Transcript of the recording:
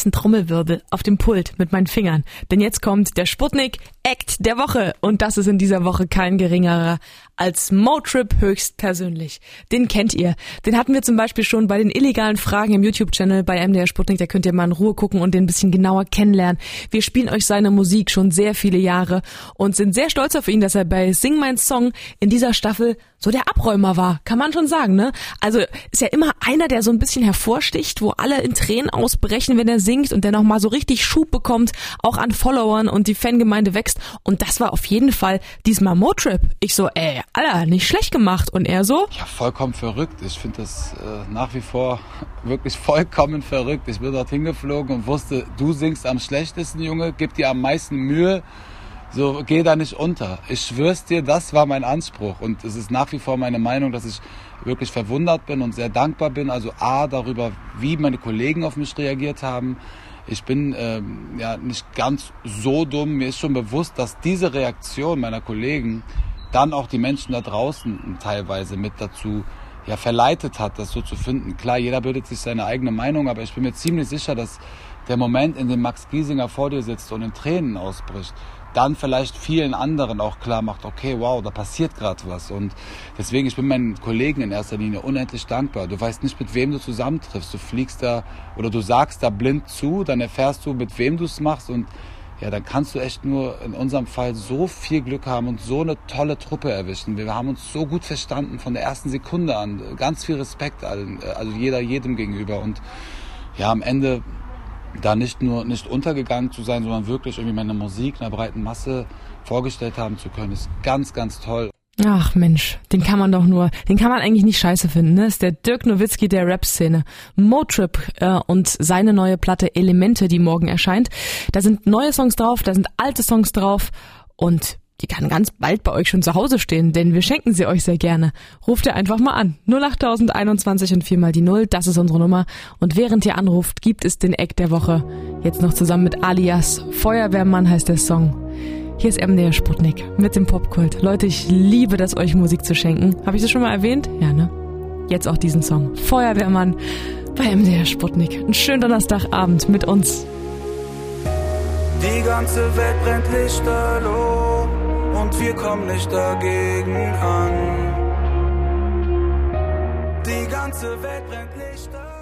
lassen Trommelwirbel auf dem Pult mit meinen Fingern. Denn jetzt kommt der Sputnik Act der Woche. Und das ist in dieser Woche kein geringerer als Motrip höchstpersönlich. Den kennt ihr. Den hatten wir zum Beispiel schon bei den illegalen Fragen im YouTube-Channel bei MDR Sputnik. Da könnt ihr mal in Ruhe gucken und den ein bisschen genauer kennenlernen. Wir spielen euch seine Musik schon sehr viele Jahre und sind sehr stolz auf ihn, dass er bei Sing Mein Song in dieser Staffel so der Abräumer war. Kann man schon sagen, ne? Also ist ja immer einer, der so ein bisschen hervorsticht, wo alle in Tränen ausbrechen, wenn er singt und der nochmal so richtig Schub bekommt, auch an Followern und die Fangemeinde wächst. Und das war auf jeden Fall diesmal Motrip. Ich so, ey, Alter, nicht schlecht gemacht. Und er so? Ja, vollkommen verrückt. Ich finde das äh, nach wie vor wirklich vollkommen verrückt. Ich bin dort hingeflogen und wusste, du singst am schlechtesten, Junge, gib dir am meisten Mühe. So, geh da nicht unter. Ich schwör's dir, das war mein Anspruch. Und es ist nach wie vor meine Meinung, dass ich wirklich verwundert bin und sehr dankbar bin. Also A, darüber, wie meine Kollegen auf mich reagiert haben. Ich bin ähm, ja nicht ganz so dumm. Mir ist schon bewusst, dass diese Reaktion meiner Kollegen dann auch die Menschen da draußen teilweise mit dazu ja, verleitet hat, das so zu finden. Klar, jeder bildet sich seine eigene Meinung, aber ich bin mir ziemlich sicher, dass der Moment, in dem Max Giesinger vor dir sitzt und in Tränen ausbricht, dann vielleicht vielen anderen auch klar macht, okay, wow, da passiert gerade was. Und deswegen, ich bin meinen Kollegen in erster Linie unendlich dankbar. Du weißt nicht, mit wem du zusammentriffst. Du fliegst da oder du sagst da blind zu, dann erfährst du, mit wem du es machst und ja, dann kannst du echt nur in unserem Fall so viel Glück haben und so eine tolle Truppe erwischen. Wir haben uns so gut verstanden von der ersten Sekunde an. Ganz viel Respekt allen, also jeder jedem gegenüber. Und ja, am Ende da nicht nur nicht untergegangen zu sein, sondern wirklich irgendwie meine Musik einer breiten Masse vorgestellt haben zu können, ist ganz, ganz toll. Ach Mensch, den kann man doch nur, den kann man eigentlich nicht scheiße finden. Ne? Ist der Dirk Nowitzki der Rap-Szene. Motrip äh, und seine neue Platte Elemente, die morgen erscheint. Da sind neue Songs drauf, da sind alte Songs drauf und die kann ganz bald bei euch schon zu Hause stehen, denn wir schenken sie euch sehr gerne. Ruft ihr einfach mal an. 08021 und 4 mal die 0, das ist unsere Nummer. Und während ihr anruft, gibt es den Eck der Woche. Jetzt noch zusammen mit Alias. Feuerwehrmann heißt der Song. Hier ist MDR Sputnik mit dem Popkult. Leute, ich liebe das, euch Musik zu schenken. Habe ich das schon mal erwähnt? Ja, ne? Jetzt auch diesen Song. Feuerwehrmann bei MDR Sputnik. Einen schönen Donnerstagabend mit uns. Die ganze Welt brennt lichterloh und wir kommen nicht dagegen an. Die ganze Welt brennt lichterloh.